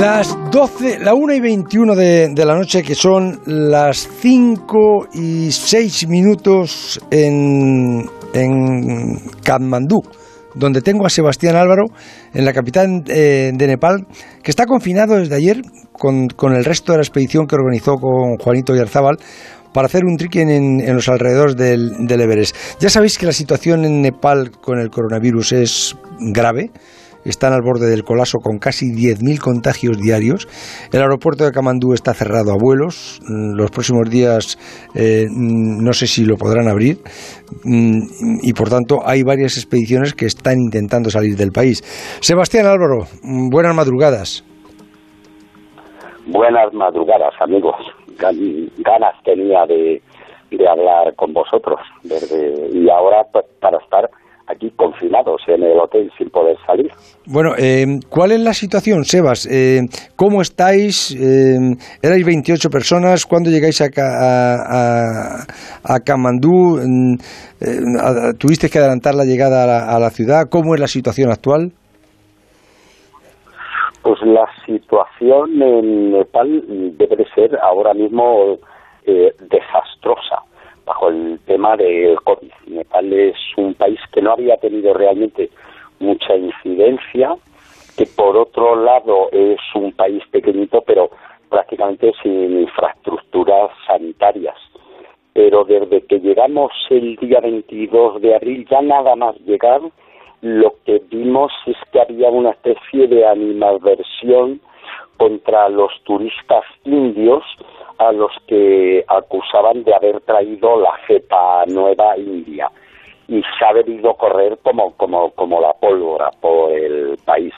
Las 12, la 1 y 21 de, la noche, que son las 5 y 6 minutos en, en Katmandú, donde tengo a Sebastián Álvaro, en la capital eh, de Nepal, que está confinado desde ayer con, con, el resto de la expedición que organizó con Juanito Yarzábal para hacer un trekking en, en los alrededores del, del Everest. Ya sabéis que la situación en Nepal con el coronavirus es grave están al borde del colapso con casi 10.000 contagios diarios. El aeropuerto de Kamandú está cerrado a vuelos. Mm, los próximos días eh, mm, no sé si lo podrán abrir. Mm, y por tanto hay varias expediciones que están intentando salir del país. Sebastián Álvaro, buenas madrugadas. Buenas madrugadas, amigos. Ganas tenía de, de hablar con vosotros. Desde, y ahora pues, para estar aquí confinados en el hotel sin poder salir. Bueno, eh, ¿cuál es la situación, Sebas? Eh, ¿Cómo estáis? Eh, erais 28 personas. ¿Cuándo llegáis a, a, a Kamandú? Eh, ¿Tuviste que adelantar la llegada a la, a la, ciudad? ¿Cómo es la situación actual? Pues la situación en Nepal debe de ser ahora mismo eh, desastrosa bajo el tema del COVID. Nepal es un país que no había tenido realmente mucha incidencia, que por otro lado es un país pequeñito, pero prácticamente sin infraestructuras sanitarias. Pero desde que llegamos el día 22 de abril, ya nada más llegar, lo que vimos es que había una especie de animadversión contra los turistas indios a los que acusaban de haber traído la cepa nueva india y se ha debido correr como, como, como la pólvora por el país.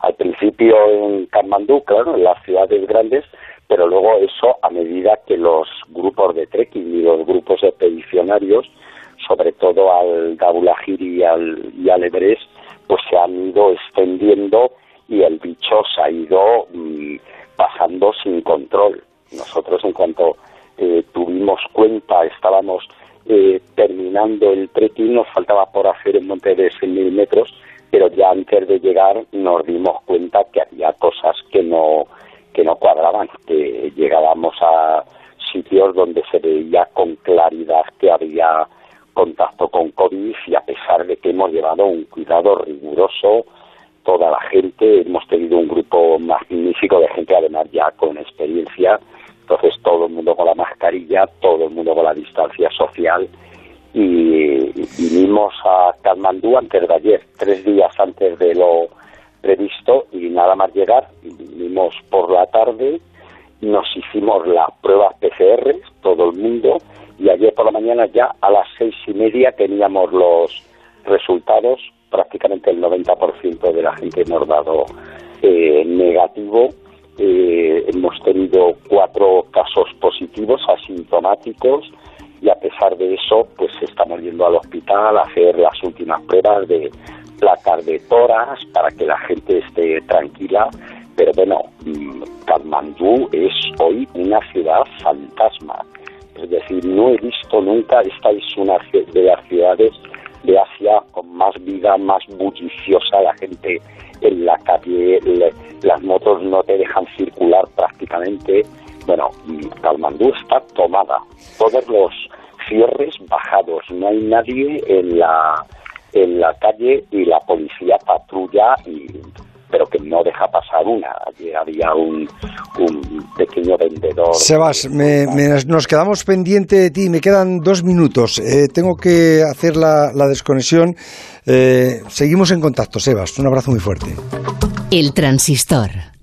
Al principio en Katmandú, claro, en las ciudades grandes, pero luego eso a medida que los grupos de trekking y los grupos expedicionarios, sobre todo al Gabulahiri y al, y al Everest, pues se han ido extendiendo se ha ido mmm, pasando sin control. Nosotros en cuanto eh, tuvimos cuenta, estábamos eh, terminando el trekking, nos faltaba por hacer un monte de 6.000 metros, pero ya antes de llegar nos dimos cuenta que había cosas que no, que no cuadraban, que llegábamos a sitios donde se veía con claridad que había contacto con COVID y a pesar de que hemos llevado un cuidado riguroso, toda la gente, hemos tenido un grupo magnífico de gente además ya con experiencia, entonces todo el mundo con la mascarilla, todo el mundo con la distancia social. Y, vinimos a Katmandú antes de ayer, tres días antes de lo previsto y nada más llegar, vinimos por la tarde, nos hicimos las pruebas PCR, todo el mundo, y ayer por la mañana ya a las seis y media teníamos los resultados prácticamente el 90% de la gente hemos dado eh, negativo. Eh, hemos tenido cuatro casos positivos asintomáticos y a pesar de eso, pues estamos yendo al hospital a hacer las últimas pruebas de placas de toras para que la gente esté tranquila. Pero bueno, mm, Katmandú es hoy una ciudad fantasma. Es decir, no he visto nunca, esta es una de las ciudades de Asia con más vida, más bulliciosa, la gente en la calle, le, las motos no te dejan circular prácticamente. Bueno, Kalmandú está tomada, todos los cierres bajados, no hay nadie en la en la calle y la policía patrulla y pero que no deja pasar una. Allí había un, un pequeño vendedor. Sebas, me, me, nos quedamos pendiente de ti, me quedan dos minutos. Eh, tengo que hacer la, la desconexión. Eh, seguimos en contacto, Sebas. Un abrazo muy fuerte. El transistor.